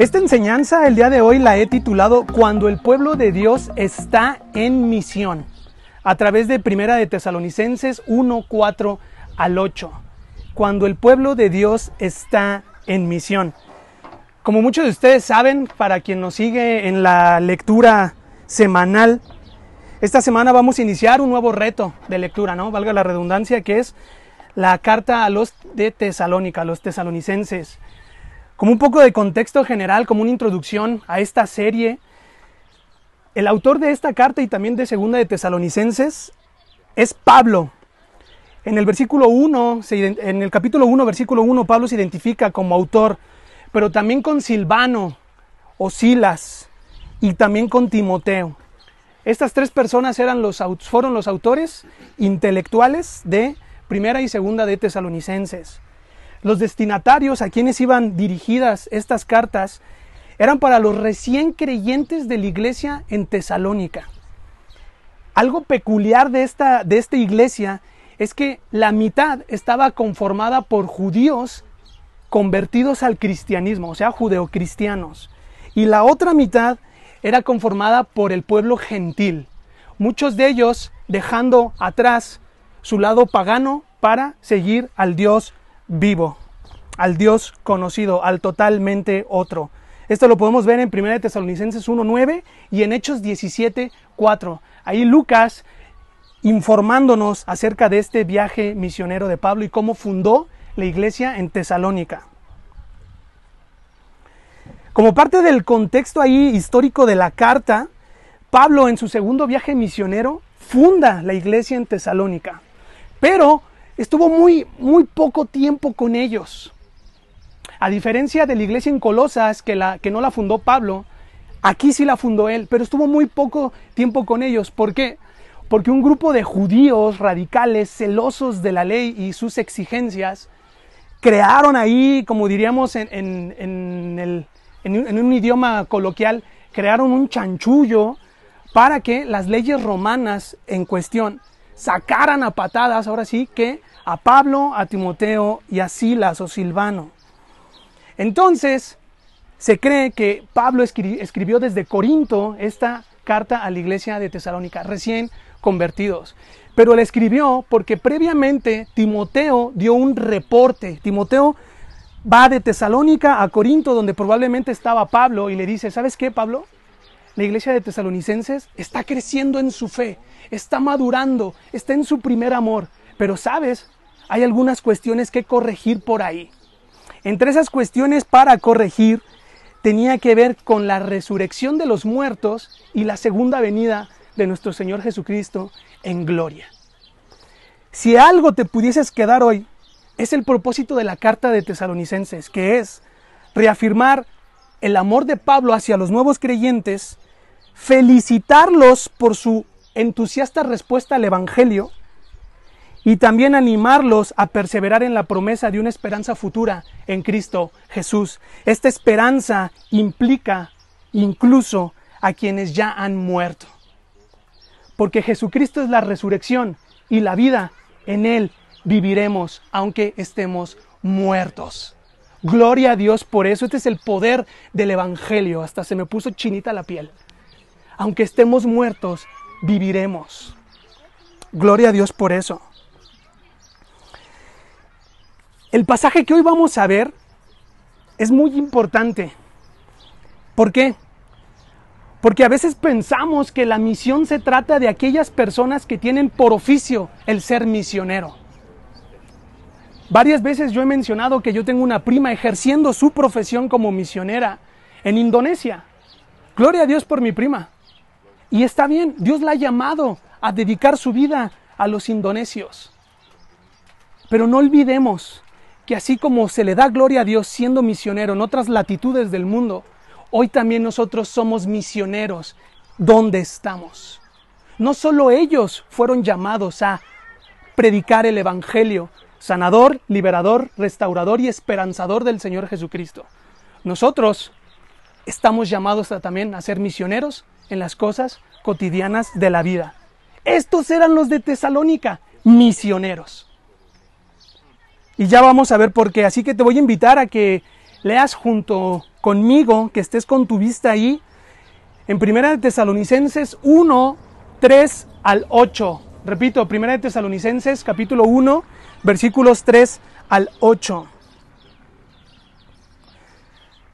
Esta enseñanza el día de hoy la he titulado Cuando el pueblo de Dios está en misión, a través de Primera de Tesalonicenses 1, 4 al 8. Cuando el pueblo de Dios está en misión. Como muchos de ustedes saben, para quien nos sigue en la lectura semanal, esta semana vamos a iniciar un nuevo reto de lectura, ¿no? Valga la redundancia, que es la carta a los de Tesalónica, a los tesalonicenses. Como un poco de contexto general, como una introducción a esta serie, el autor de esta carta y también de Segunda de Tesalonicenses es Pablo. En el versículo 1, en el capítulo 1, versículo 1, Pablo se identifica como autor, pero también con Silvano o Silas y también con Timoteo. Estas tres personas eran los, fueron los autores intelectuales de Primera y Segunda de Tesalonicenses. Los destinatarios a quienes iban dirigidas estas cartas eran para los recién creyentes de la iglesia en Tesalónica. Algo peculiar de esta, de esta iglesia es que la mitad estaba conformada por judíos convertidos al cristianismo, o sea, judeocristianos, y la otra mitad era conformada por el pueblo gentil, muchos de ellos dejando atrás su lado pagano para seguir al Dios vivo, al Dios conocido, al totalmente otro. Esto lo podemos ver en 1 Tesalonicenses 1.9 y en Hechos 17.4. Ahí Lucas informándonos acerca de este viaje misionero de Pablo y cómo fundó la iglesia en Tesalónica. Como parte del contexto ahí histórico de la carta, Pablo en su segundo viaje misionero funda la iglesia en Tesalónica, pero estuvo muy, muy poco tiempo con ellos. A diferencia de la iglesia en Colosas, que, la, que no la fundó Pablo, aquí sí la fundó él, pero estuvo muy poco tiempo con ellos. ¿Por qué? Porque un grupo de judíos radicales, celosos de la ley y sus exigencias, crearon ahí, como diríamos en, el, en un idioma coloquial, crearon un chanchullo para que las leyes romanas en cuestión sacaran a patadas, ahora sí, que a Pablo, a Timoteo y a Silas o Silvano. Entonces, se cree que Pablo escribió desde Corinto esta carta a la iglesia de Tesalónica, recién convertidos. Pero la escribió porque previamente Timoteo dio un reporte. Timoteo va de Tesalónica a Corinto, donde probablemente estaba Pablo, y le dice, ¿sabes qué, Pablo? La iglesia de tesalonicenses está creciendo en su fe, está madurando, está en su primer amor. Pero, ¿sabes? Hay algunas cuestiones que corregir por ahí. Entre esas cuestiones para corregir tenía que ver con la resurrección de los muertos y la segunda venida de nuestro Señor Jesucristo en gloria. Si algo te pudieses quedar hoy, es el propósito de la carta de tesalonicenses, que es reafirmar el amor de Pablo hacia los nuevos creyentes, felicitarlos por su entusiasta respuesta al Evangelio y también animarlos a perseverar en la promesa de una esperanza futura en Cristo Jesús. Esta esperanza implica incluso a quienes ya han muerto. Porque Jesucristo es la resurrección y la vida. En Él viviremos aunque estemos muertos. Gloria a Dios por eso. Este es el poder del Evangelio. Hasta se me puso chinita la piel. Aunque estemos muertos, viviremos. Gloria a Dios por eso. El pasaje que hoy vamos a ver es muy importante. ¿Por qué? Porque a veces pensamos que la misión se trata de aquellas personas que tienen por oficio el ser misionero. Varias veces yo he mencionado que yo tengo una prima ejerciendo su profesión como misionera en Indonesia. Gloria a Dios por mi prima. Y está bien, Dios la ha llamado a dedicar su vida a los indonesios. Pero no olvidemos que así como se le da gloria a Dios siendo misionero en otras latitudes del mundo, hoy también nosotros somos misioneros donde estamos. No solo ellos fueron llamados a predicar el Evangelio, sanador, liberador, restaurador y esperanzador del Señor Jesucristo. Nosotros estamos llamados también a ser misioneros en las cosas cotidianas de la vida. Estos eran los de Tesalónica, misioneros. Y ya vamos a ver por qué. Así que te voy a invitar a que leas junto conmigo, que estés con tu vista ahí, en Primera de Tesalonicenses 1, 3 al 8. Repito, Primera de Tesalonicenses capítulo 1, versículos 3 al 8.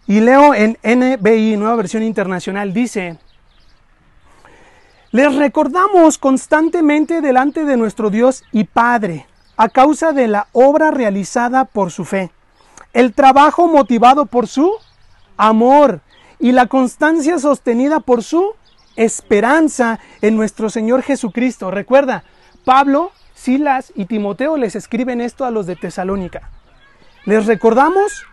Y leo en NBI, Nueva Versión Internacional, dice, les recordamos constantemente delante de nuestro Dios y Padre, a causa de la obra realizada por su fe, el trabajo motivado por su amor y la constancia sostenida por su esperanza en nuestro Señor Jesucristo. Recuerda, Pablo, Silas y Timoteo les escriben esto a los de Tesalónica. Les recordamos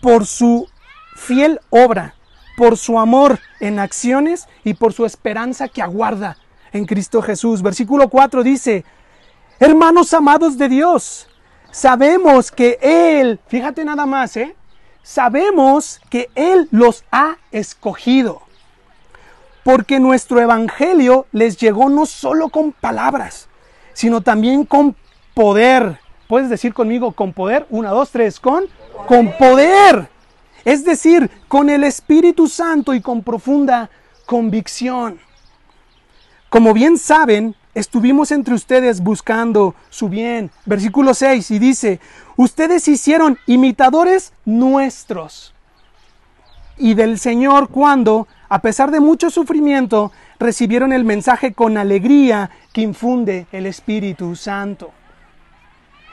por su fiel obra, por su amor en acciones y por su esperanza que aguarda en Cristo Jesús. Versículo 4 dice, hermanos amados de Dios, sabemos que Él, fíjate nada más, ¿eh? sabemos que Él los ha escogido, porque nuestro Evangelio les llegó no solo con palabras, sino también con poder. Puedes decir conmigo, con poder, una, dos, tres, con, con poder. Es decir, con el Espíritu Santo y con profunda convicción. Como bien saben, estuvimos entre ustedes buscando su bien. Versículo 6 y dice, ustedes hicieron imitadores nuestros y del Señor cuando, a pesar de mucho sufrimiento, recibieron el mensaje con alegría que infunde el Espíritu Santo.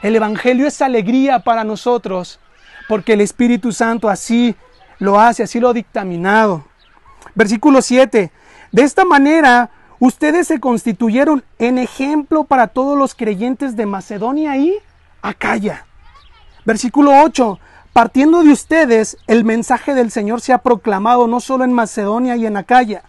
El Evangelio es alegría para nosotros porque el Espíritu Santo así lo hace, así lo ha dictaminado. Versículo 7. De esta manera ustedes se constituyeron en ejemplo para todos los creyentes de Macedonia y Acaya. Versículo 8. Partiendo de ustedes, el mensaje del Señor se ha proclamado no solo en Macedonia y en Acaya,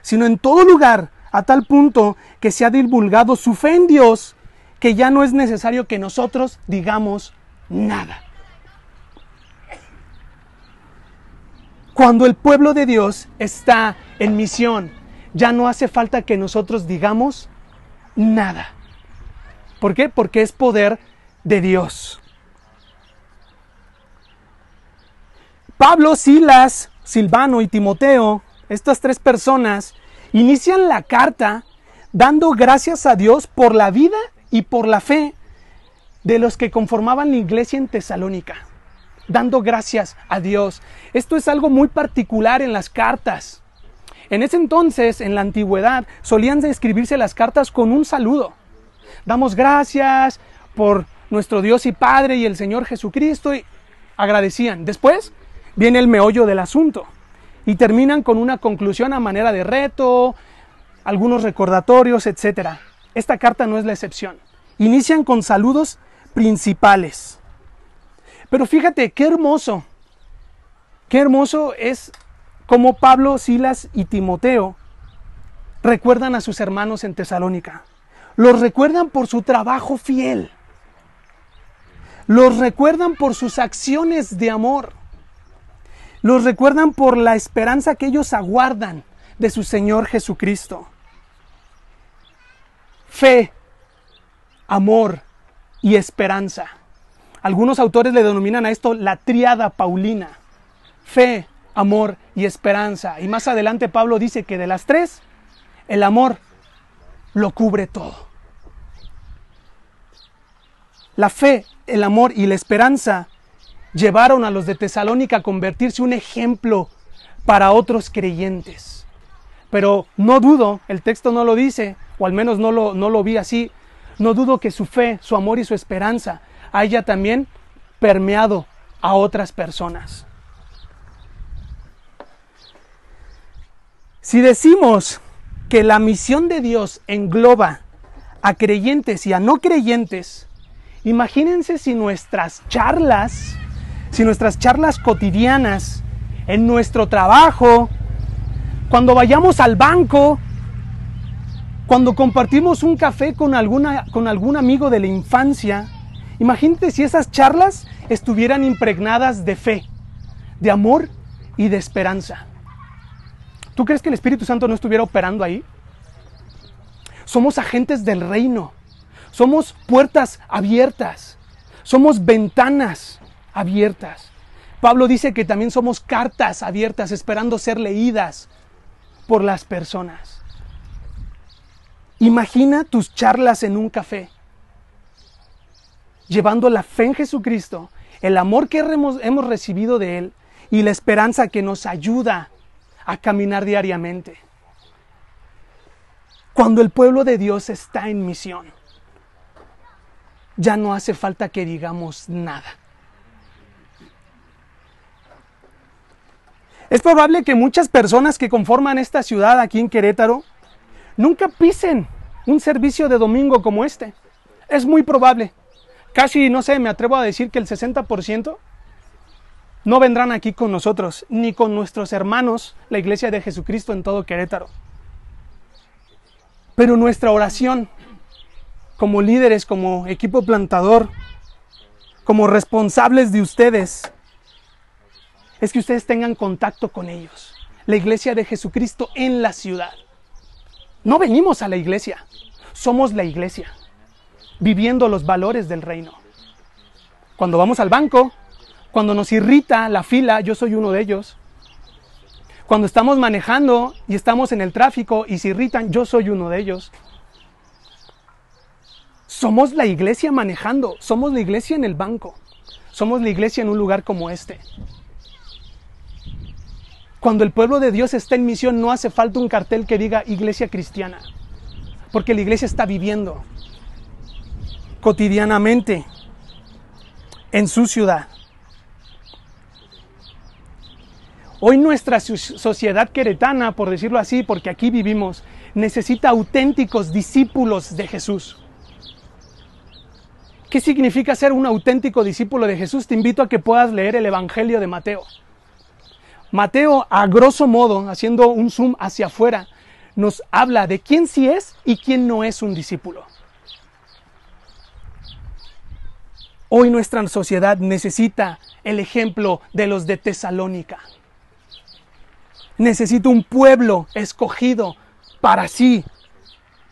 sino en todo lugar, a tal punto que se ha divulgado su fe en Dios, que ya no es necesario que nosotros digamos nada. Cuando el pueblo de Dios está en misión, ya no hace falta que nosotros digamos nada. ¿Por qué? Porque es poder de Dios. Pablo, Silas, Silvano y Timoteo, estas tres personas, inician la carta dando gracias a Dios por la vida y por la fe de los que conformaban la iglesia en Tesalónica, dando gracias a Dios. Esto es algo muy particular en las cartas. En ese entonces, en la antigüedad, solían escribirse las cartas con un saludo. Damos gracias por nuestro Dios y Padre y el Señor Jesucristo y agradecían. Después viene el meollo del asunto y terminan con una conclusión a manera de reto, algunos recordatorios, etc. Esta carta no es la excepción. Inician con saludos principales. Pero fíjate, qué hermoso, qué hermoso es como Pablo, Silas y Timoteo recuerdan a sus hermanos en Tesalónica. Los recuerdan por su trabajo fiel. Los recuerdan por sus acciones de amor. Los recuerdan por la esperanza que ellos aguardan de su Señor Jesucristo. Fe, amor y esperanza. Algunos autores le denominan a esto la triada paulina. Fe, amor y esperanza. Y más adelante Pablo dice que de las tres, el amor lo cubre todo. La fe, el amor y la esperanza llevaron a los de Tesalónica a convertirse un ejemplo para otros creyentes. Pero no dudo, el texto no lo dice, o al menos no lo, no lo vi así, no dudo que su fe, su amor y su esperanza haya también permeado a otras personas. Si decimos que la misión de Dios engloba a creyentes y a no creyentes, imagínense si nuestras charlas, si nuestras charlas cotidianas, en nuestro trabajo, cuando vayamos al banco, cuando compartimos un café con, alguna, con algún amigo de la infancia, imagínate si esas charlas estuvieran impregnadas de fe, de amor y de esperanza. ¿Tú crees que el Espíritu Santo no estuviera operando ahí? Somos agentes del reino. Somos puertas abiertas. Somos ventanas abiertas Pablo dice que también somos cartas abiertas esperando ser leídas por las personas. Imagina tus charlas en un café, llevando la fe en Jesucristo, el amor que hemos, recibido de Él y la esperanza que nos ayuda a caminar diariamente. Cuando el pueblo de Dios está en misión, ya no hace falta que digamos nada. Es probable que muchas personas que conforman esta ciudad aquí en Querétaro nunca pisen un servicio de domingo como este. Es muy probable. Casi, no sé, me atrevo a decir que el 60% no vendrán aquí con nosotros, ni con nuestros hermanos, la Iglesia de Jesucristo en todo Querétaro. Pero nuestra oración, como líderes, como equipo plantador, como responsables de ustedes, es que ustedes tengan contacto con ellos. La iglesia de Jesucristo en la ciudad. No venimos a la iglesia, somos la iglesia, viviendo los valores del reino. Cuando vamos al banco, cuando nos irrita la fila, yo soy uno de ellos. Cuando estamos manejando y estamos en el tráfico y se irritan, yo soy uno de ellos. Somos la iglesia manejando, somos la iglesia en el banco, somos la iglesia en un lugar como este. Cuando el pueblo de Dios está en misión no hace falta un cartel que diga iglesia cristiana, porque la iglesia está viviendo cotidianamente en su ciudad. Hoy nuestra sociedad queretana, por decirlo así, porque aquí vivimos, necesita auténticos discípulos de Jesús. ¿Qué significa ser un auténtico discípulo de Jesús? Te invito a que puedas leer el Evangelio de Mateo. Mateo, a grosso modo, haciendo un zoom hacia afuera, nos habla de quién sí es y quién no es un discípulo. Hoy nuestra sociedad necesita el ejemplo de los de Tesalónica. Necesita un pueblo escogido para sí,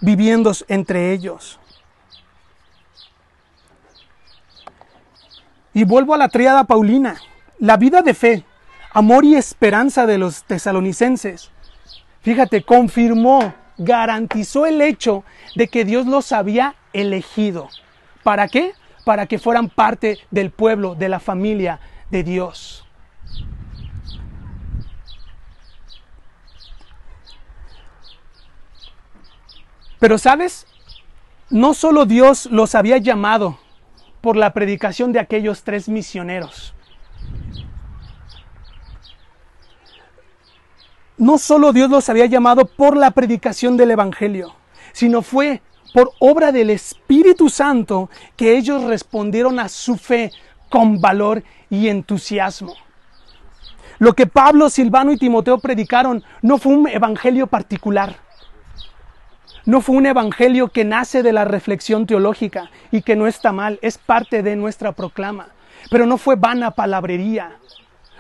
viviendo entre ellos. Y vuelvo a la triada paulina. La vida de fe amor y esperanza de los tesalonicenses. Fíjate, confirmó, garantizó el hecho de que Dios los había elegido. ¿Para qué? Para que fueran parte del pueblo, de la familia de Dios. Pero sabes, no solo Dios los había llamado por la predicación de aquellos tres misioneros. no solo Dios los había llamado por la predicación del Evangelio, sino fue por obra del Espíritu Santo que ellos respondieron a su fe con valor y entusiasmo. Lo que Pablo, Silvano y Timoteo predicaron no fue un evangelio particular. No fue un evangelio que nace de la reflexión teológica y que no está mal, es parte de nuestra proclama. Pero no fue vana palabrería.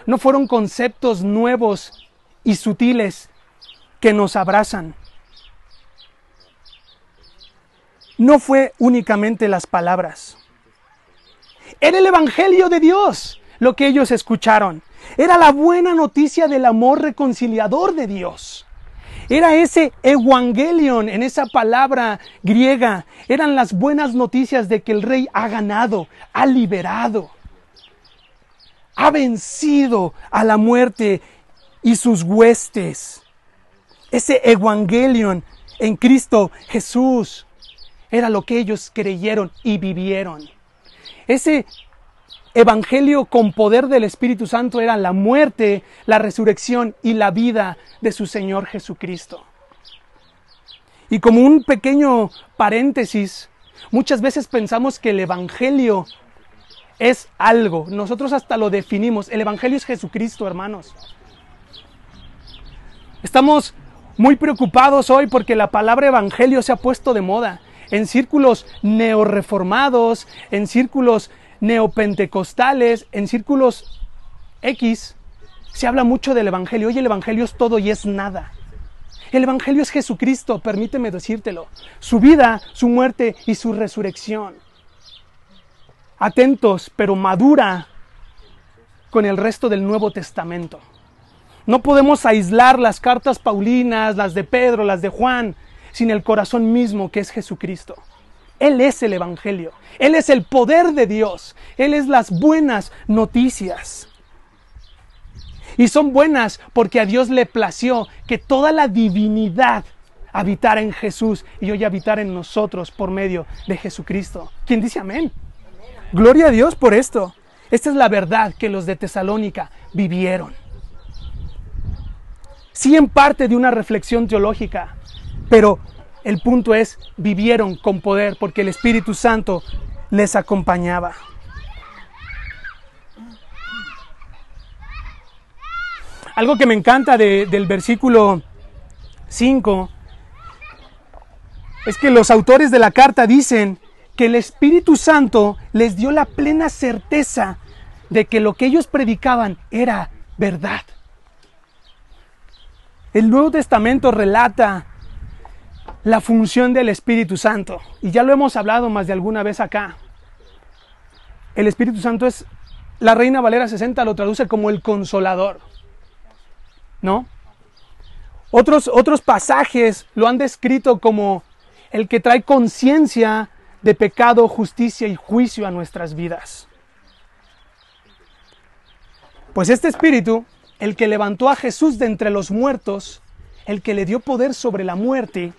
No fueron conceptos nuevos y sutiles que nos abrazan. No fue únicamente las palabras. Era el Evangelio de Dios lo que ellos escucharon. Era la buena noticia del amor reconciliador de Dios. Era ese evangelion en esa palabra griega. Eran las buenas noticias de que el rey ha ganado, ha liberado, ha vencido a la muerte y sus huestes. Ese evangelion en Cristo Jesús era lo que ellos creyeron y vivieron. Ese evangelio con poder del Espíritu Santo era la muerte, la resurrección y la vida de su Señor Jesucristo. Y como un pequeño paréntesis, muchas veces pensamos que el evangelio es algo. Nosotros hasta lo definimos. El evangelio es Jesucristo, hermanos. Estamos muy preocupados hoy porque la palabra evangelio se ha puesto de moda en círculos neoreformados, en círculos neopentecostales, en círculos X. Se habla mucho del evangelio. Hoy el evangelio es todo y es nada. El evangelio es Jesucristo, permíteme decírtelo. Su vida, su muerte y su resurrección. Atentos, pero madura con el resto del Nuevo Testamento. No podemos aislar las cartas paulinas, las de Pedro, las de Juan, sin el corazón mismo que es Jesucristo. Él es el Evangelio, Él es el poder de Dios, Él es las buenas noticias. Y son buenas porque a Dios le plació que toda la divinidad habitara en Jesús y hoy habitara en nosotros por medio de Jesucristo. ¿Quién dice amén? Gloria a Dios por esto. Esta es la verdad que los de Tesalónica vivieron. Sí en parte de una reflexión teológica, pero el punto es, vivieron con poder porque el Espíritu Santo les acompañaba. Algo que me encanta del versículo 5 es que los autores de la carta dicen que el Espíritu Santo les dio la plena certeza de que lo que ellos predicaban era verdad. El Nuevo Testamento relata la función del Espíritu Santo. Y ya lo hemos hablado más de alguna vez acá. El Espíritu Santo es, la Reina Valera 60 lo traduce como el consolador. ¿No? Otros, otros pasajes lo han descrito como el que trae conciencia de pecado, justicia y juicio a nuestras vidas. Pues este Espíritu, el que levantó a Jesús de entre los muertos, el que le dio poder sobre la muerte,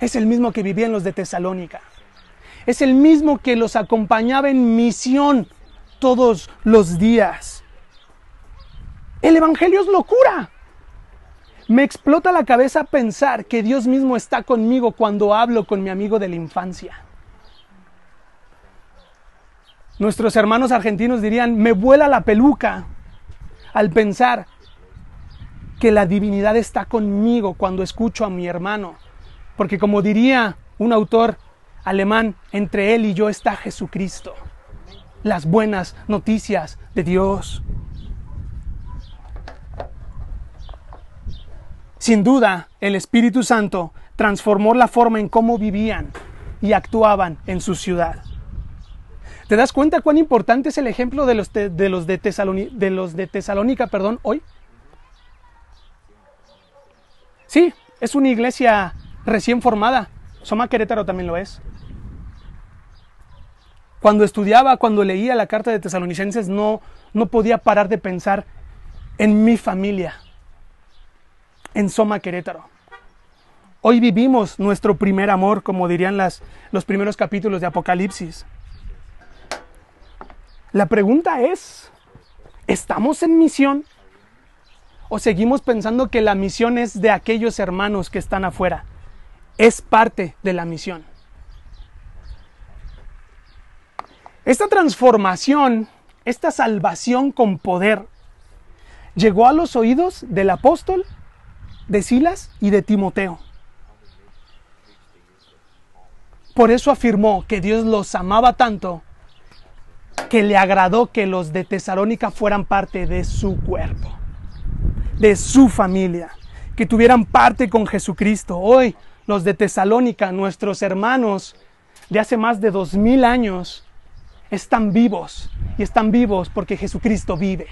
es el mismo que vivía en los de Tesalónica. Es el mismo que los acompañaba en misión todos los días. El Evangelio es locura. Me explota la cabeza pensar que Dios mismo está conmigo cuando hablo con mi amigo de la infancia. Nuestros hermanos argentinos dirían, me vuela la peluca al pensar que la divinidad está conmigo cuando escucho a mi hermano porque como diría un autor alemán, entre él y yo está Jesucristo. Las buenas noticias de Dios. Sin duda, el Espíritu Santo transformó la forma en cómo vivían y actuaban en su ciudad. ¿Te das cuenta cuán importante es el ejemplo de los de, los de, de, los de Tesalónica perdón, hoy? Sí, es una iglesia recién formada. Soma Querétaro también lo es. Cuando estudiaba, cuando leía la carta de Tesalonicenses, no, no podía parar de pensar en mi familia, en Soma Querétaro. Hoy vivimos nuestro primer amor, como dirían las, los primeros capítulos de Apocalipsis. La pregunta es, ¿estamos en misión? ¿O seguimos pensando que la misión es de aquellos hermanos que están afuera? Es parte de la misión. Esta transformación, esta salvación con poder, llegó a los oídos del apóstol, de Silas y de Timoteo. Por eso afirmó que Dios los amaba tanto que le agradó que los de Tesalónica fueran parte de su cuerpo, de su familia, que tuvieran parte con Jesucristo. Hoy los de Tesalónica, nuestros hermanos de hace más de dos mil años, están vivos y están vivos porque Jesucristo vive.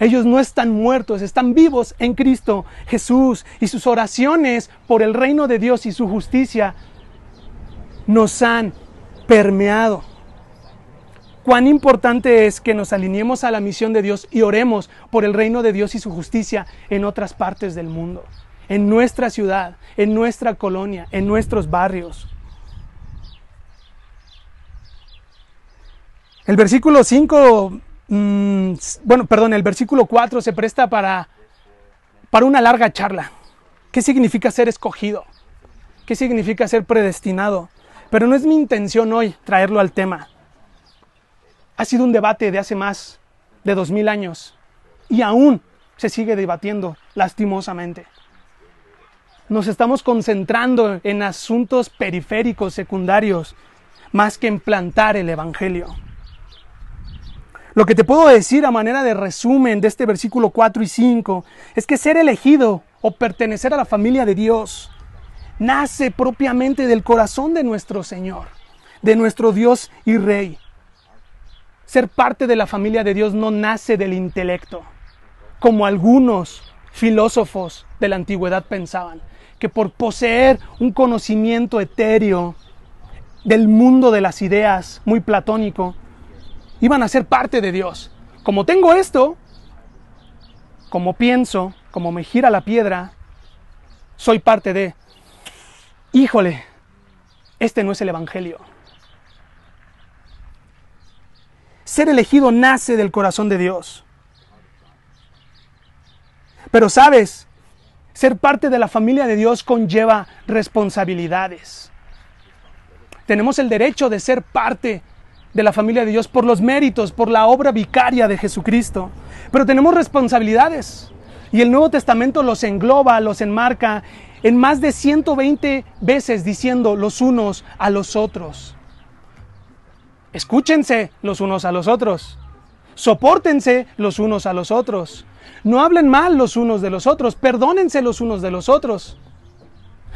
Ellos no están muertos, están vivos en Cristo Jesús y sus oraciones por el reino de Dios y su justicia nos han permeado. Cuán importante es que nos alineemos a la misión de Dios y oremos por el reino de Dios y su justicia en otras partes del mundo en nuestra ciudad, en nuestra colonia, en nuestros barrios. El versículo 5, mm, bueno, perdón, el versículo 4 se presta para, para una larga charla. ¿Qué significa ser escogido? ¿Qué significa ser predestinado? Pero no es mi intención hoy traerlo al tema. Ha sido un debate de hace más de dos mil años y aún se sigue debatiendo lastimosamente nos estamos concentrando en asuntos periféricos, secundarios, más que en plantar el Evangelio. Lo que te puedo decir a manera de resumen de este versículo 4 y 5 es que ser elegido o pertenecer a la familia de Dios nace propiamente del corazón de nuestro Señor, de nuestro Dios y Rey. ser parte de la familia de Dios no nace del intelecto, como algunos filósofos de la antigüedad pensaban, que por poseer un conocimiento etéreo del mundo de las ideas, muy platónico, iban a ser parte de Dios. Como tengo esto, como pienso, como me gira la piedra, soy parte de... Híjole, este no es el Evangelio. Ser elegido nace del corazón de Dios. Pero sabes, ser parte de la familia de Dios conlleva responsabilidades. Tenemos el derecho de ser parte de la familia de Dios por los méritos, por la obra vicaria de Jesucristo. Pero tenemos responsabilidades. Y el Nuevo Testamento los engloba, los enmarca en más de 120 veces diciendo los unos a los otros. Escúchense los unos a los otros. Sopórtense los unos a los otros. No hablen mal los unos de los otros. Perdónense los unos de los otros.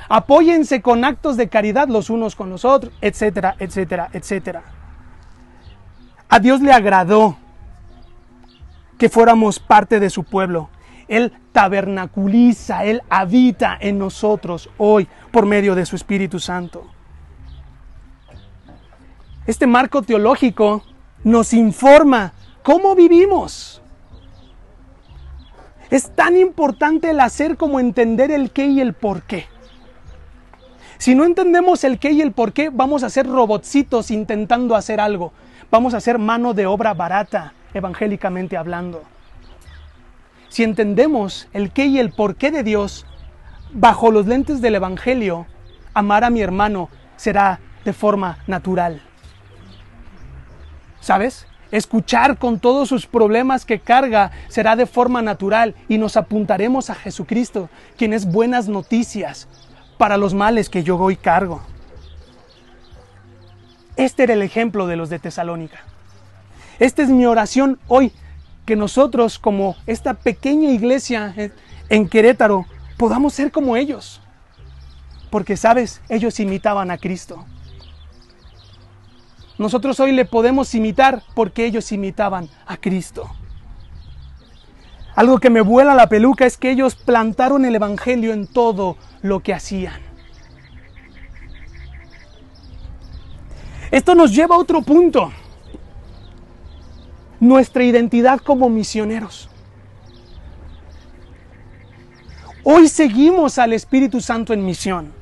Apóyense con actos de caridad los unos con los otros, etcétera, etcétera, etcétera. A Dios le agradó que fuéramos parte de su pueblo. Él tabernaculiza, Él habita en nosotros hoy por medio de su Espíritu Santo. Este marco teológico nos informa cómo vivimos. Es tan importante el hacer como entender el qué y el por qué. Si no entendemos el qué y el por qué, vamos a ser robotcitos intentando hacer algo. Vamos a ser mano de obra barata, evangélicamente hablando. Si entendemos el qué y el por qué de Dios, bajo los lentes del Evangelio, amar a mi hermano será de forma natural. ¿Sabes? Escuchar con todos sus problemas que carga será de forma natural y nos apuntaremos a Jesucristo, quien es buenas noticias para los males que yo hoy cargo. Este era el ejemplo de los de Tesalónica. Esta es mi oración hoy, que nosotros como esta pequeña iglesia en Querétaro podamos ser como ellos. Porque, sabes, ellos imitaban a Cristo. Nosotros hoy le podemos imitar porque ellos imitaban a Cristo. Algo que me vuela la peluca es que ellos plantaron el Evangelio en todo lo que hacían. Esto nos lleva a otro punto. Nuestra identidad como misioneros. Hoy seguimos al Espíritu Santo en misión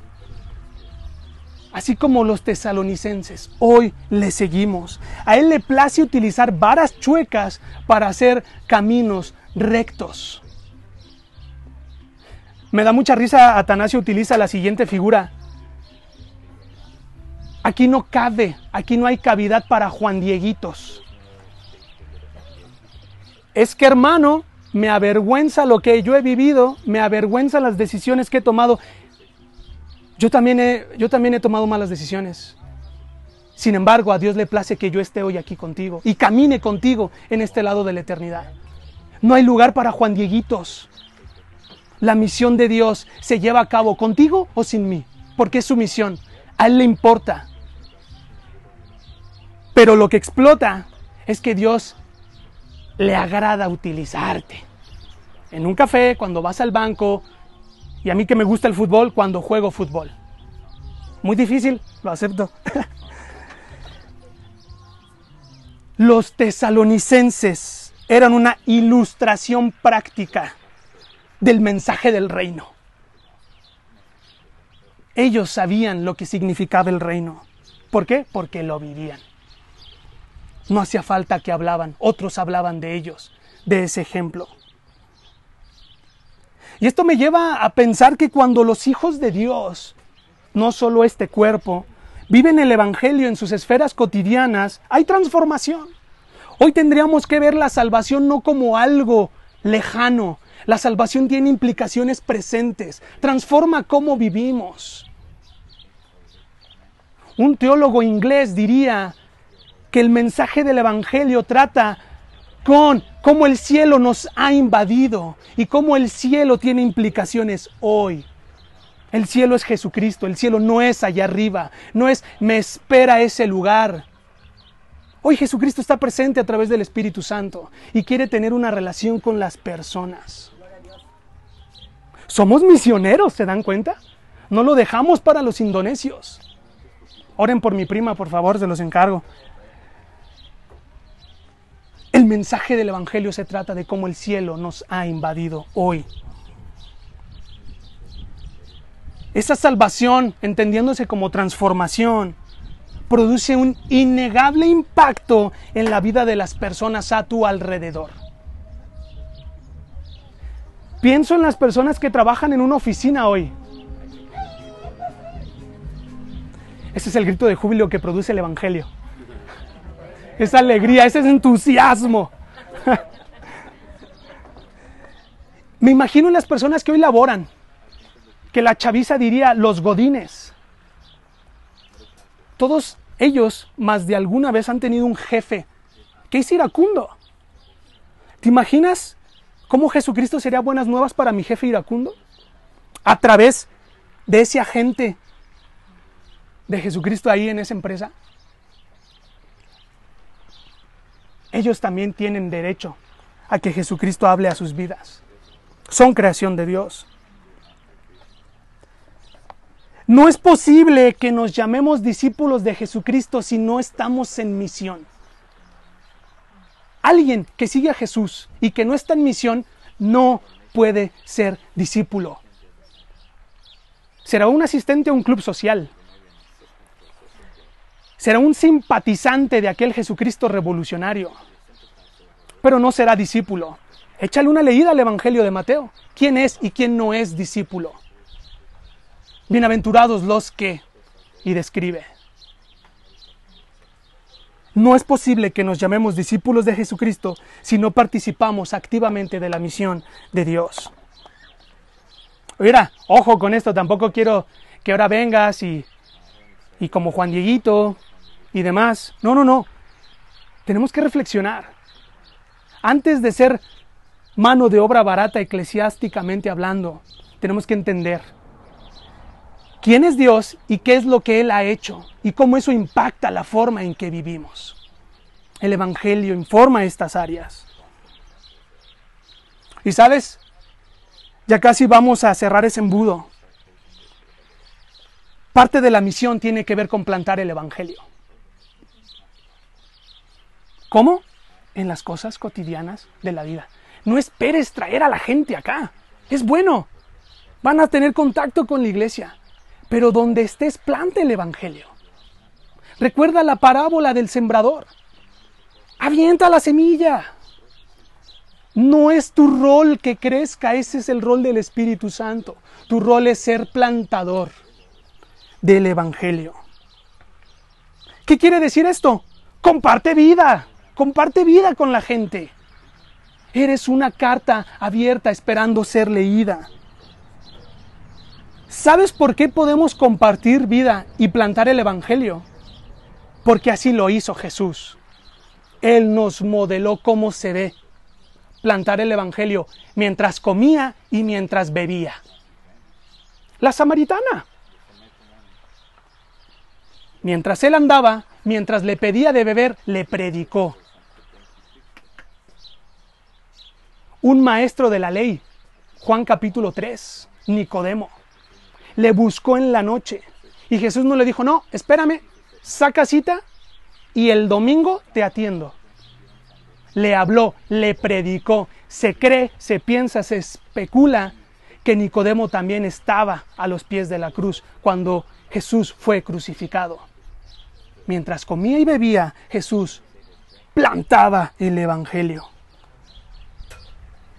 así como los tesalonicenses. Hoy le seguimos. A Él le place utilizar varas chuecas para hacer caminos rectos. Me da mucha risa, Atanasio utiliza la siguiente figura. Aquí no cabe, aquí no hay cavidad para Juan Dieguitos. Es que hermano, me avergüenza lo que yo he vivido, me avergüenza las decisiones que he tomado yo también, he, yo también he tomado malas decisiones. Sin embargo, a Dios le place que yo esté hoy aquí contigo y camine contigo en este lado de la eternidad. No hay lugar para Juan Dieguitos. La misión de Dios se lleva a cabo contigo o sin mí, porque es su misión. A Él le importa. Pero lo que explota es que Dios le agrada utilizarte. En un café, cuando vas al banco, y a mí que me gusta el fútbol cuando juego fútbol. Muy difícil, lo acepto. Los tesalonicenses eran una ilustración práctica del mensaje del reino. Ellos sabían lo que significaba el reino. ¿Por qué? Porque lo vivían. No hacía falta que hablaban, otros hablaban de ellos, de ese ejemplo. Y esto me lleva a pensar que cuando los hijos de Dios, no solo este cuerpo, viven el Evangelio en sus esferas cotidianas, hay transformación. Hoy tendríamos que ver la salvación no como algo lejano. La salvación tiene implicaciones presentes, transforma cómo vivimos. Un teólogo inglés diría que el mensaje del Evangelio trata con cómo el cielo nos ha invadido y cómo el cielo tiene implicaciones hoy. El cielo es Jesucristo, el cielo no es allá arriba, no es me espera ese lugar. Hoy Jesucristo está presente a través del Espíritu Santo y quiere tener una relación con las personas. Somos misioneros, ¿se dan cuenta? No lo dejamos para los indonesios. Oren por mi prima, por favor, se los encargo. El mensaje del Evangelio se trata de cómo el cielo nos ha invadido hoy. Esa salvación, entendiéndose como transformación, produce un innegable impacto en la vida de las personas a tu alrededor. Pienso en las personas que trabajan en una oficina hoy. Ese es el grito de júbilo que produce el Evangelio. Esa alegría, ese entusiasmo. Me imagino en las personas que hoy laboran, que la chaviza diría los godines. Todos ellos, más de alguna vez, han tenido un jefe que es iracundo. ¿Te imaginas cómo Jesucristo sería buenas nuevas para mi jefe iracundo? A través de ese agente de Jesucristo ahí en esa empresa. Ellos también tienen derecho a que Jesucristo hable a sus vidas. Son creación de Dios. No es posible que nos llamemos discípulos de Jesucristo si no estamos en misión. Alguien que sigue a Jesús y que no está en misión no puede ser discípulo. Será un asistente a un club social. Será un simpatizante de aquel Jesucristo revolucionario. Pero no será discípulo. Échale una leída al Evangelio de Mateo. ¿Quién es y quién no es discípulo? Bienaventurados los que, y describe. No es posible que nos llamemos discípulos de Jesucristo si no participamos activamente de la misión de Dios. Mira, ojo con esto, tampoco quiero que ahora vengas y, y como Juan Dieguito y demás. No, no, no. Tenemos que reflexionar. Antes de ser mano de obra barata eclesiásticamente hablando, tenemos que entender quién es Dios y qué es lo que Él ha hecho y cómo eso impacta la forma en que vivimos. El Evangelio informa estas áreas. Y sabes, ya casi vamos a cerrar ese embudo. Parte de la misión tiene que ver con plantar el Evangelio. ¿Cómo? En las cosas cotidianas de la vida. No esperes traer a la gente acá. Es bueno. Van a tener contacto con la iglesia pero donde estés plante el Evangelio. Recuerda la parábola del sembrador. Avienta la semilla. No es tu rol que crezca, ese es el rol del Espíritu Santo. Tu rol es ser plantador del Evangelio. ¿Qué quiere decir esto? Comparte vida, comparte vida con la gente. Eres una carta abierta esperando ser leída. ¿Sabes por qué podemos compartir vida y plantar el Evangelio? Porque así lo hizo Jesús. Él nos modeló cómo se ve plantar el Evangelio mientras comía y mientras bebía. La samaritana. Mientras él andaba, mientras le pedía de beber, le predicó. Un maestro de la ley, Juan capítulo 3, Nicodemo le buscó en la noche. Y Jesús no le dijo, no, espérame, saca cita y el domingo te atiendo. Le habló, le predicó, se cree, se piensa, se especula que Nicodemo también estaba a los pies de la cruz cuando Jesús fue crucificado. Mientras comía y bebía, Jesús plantaba el Evangelio.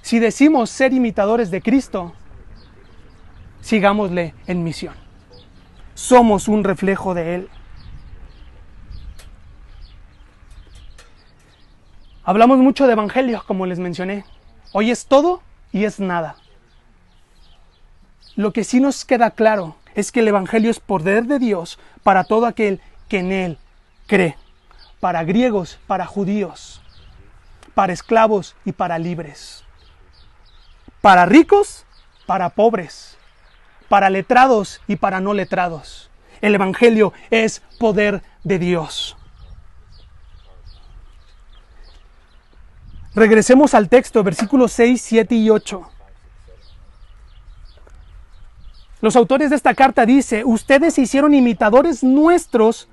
Si decimos ser imitadores de Cristo, sigámosle en misión. Somos un reflejo de Él. Hablamos mucho de evangelios, como les mencioné. Hoy es todo y es nada. Lo que sí nos queda claro es que el Evangelio es poder de Dios para todo aquel que en Él cree. Para griegos, para judíos, para esclavos y para libres. Para ricos, para pobres para letrados y para no letrados. El Evangelio es poder de Dios. Regresemos al texto, versículos 6, 7 y 8. Los autores de esta carta dice, ustedes se hicieron imitadores nuestros,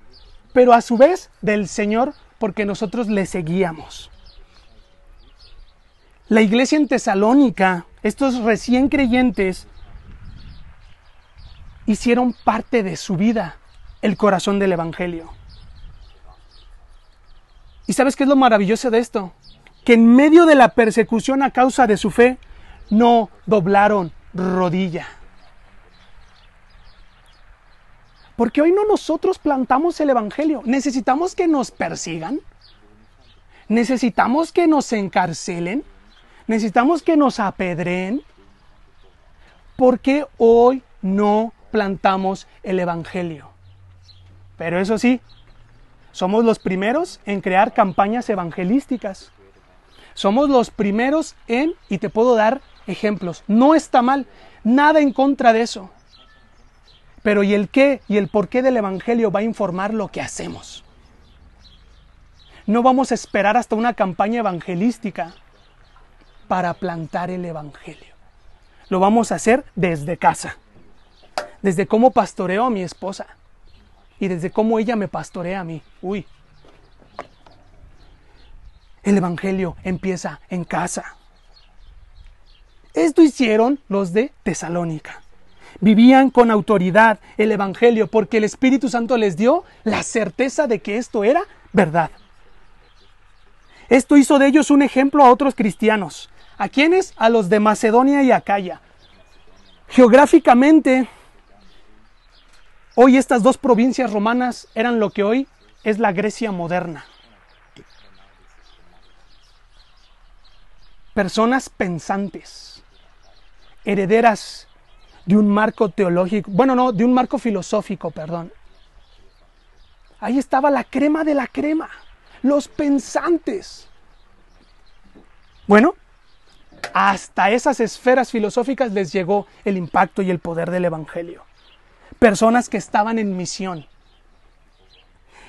pero a su vez del Señor, porque nosotros le seguíamos. La iglesia en Tesalónica, estos recién creyentes, hicieron parte de su vida el corazón del Evangelio. ¿Y sabes qué es lo maravilloso de esto? Que en medio de la persecución a causa de su fe, no doblaron rodilla. Porque hoy no nosotros plantamos el Evangelio. Necesitamos que nos persigan. Necesitamos que nos encarcelen. Necesitamos que nos apedreen. Porque hoy no plantamos el Evangelio. Pero eso sí, somos los primeros en crear campañas evangelísticas. Somos los primeros en, y te puedo dar ejemplos, no está mal, nada en contra de eso. Pero ¿y el qué y el por qué del Evangelio va a informar lo que hacemos? No vamos a esperar hasta una campaña evangelística para plantar el Evangelio. Lo vamos a hacer desde casa, desde cómo pastoreo a mi esposa y desde cómo ella me pastorea a mí. Uy. El Evangelio empieza en casa. Esto hicieron los de Tesalónica. Vivían con autoridad el Evangelio porque el Espíritu Santo les dio la certeza de que esto era verdad. Esto hizo de ellos un ejemplo a otros cristianos. ¿A quiénes? A los de Macedonia y Acaya. Geográficamente, hoy estas dos provincias romanas eran lo que hoy es la Grecia moderna. Personas pensantes, herederas de un marco teológico, bueno, no, de un marco filosófico, perdón. Ahí estaba la crema de la crema, los pensantes. Bueno, hasta esas esferas filosóficas les llegó el impacto y el poder del Evangelio. Personas que estaban en misión.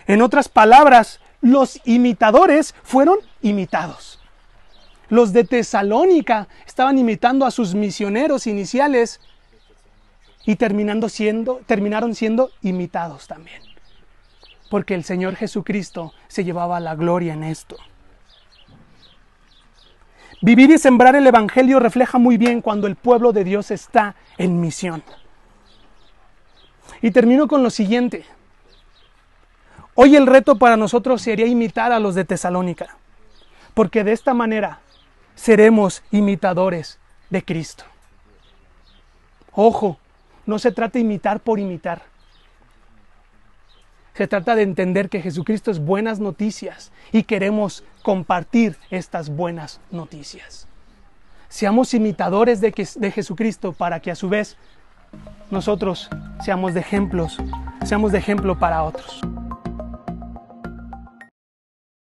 En otras palabras, los imitadores fueron imitados. Los de Tesalónica estaban imitando a sus misioneros iniciales y terminando siendo, terminaron siendo imitados también. Porque el Señor Jesucristo se llevaba la gloria en esto. Vivir y sembrar el Evangelio refleja muy bien cuando el pueblo de Dios está en misión. Y termino con lo siguiente. Hoy el reto para nosotros sería imitar a los de Tesalónica, porque de esta manera seremos imitadores de Cristo. Ojo, no se trata de imitar por imitar. Se trata de entender que Jesucristo es buenas noticias y queremos compartir estas buenas noticias. Seamos imitadores de, de, Jesucristo para que a su vez nosotros seamos de ejemplos, seamos de ejemplo para otros.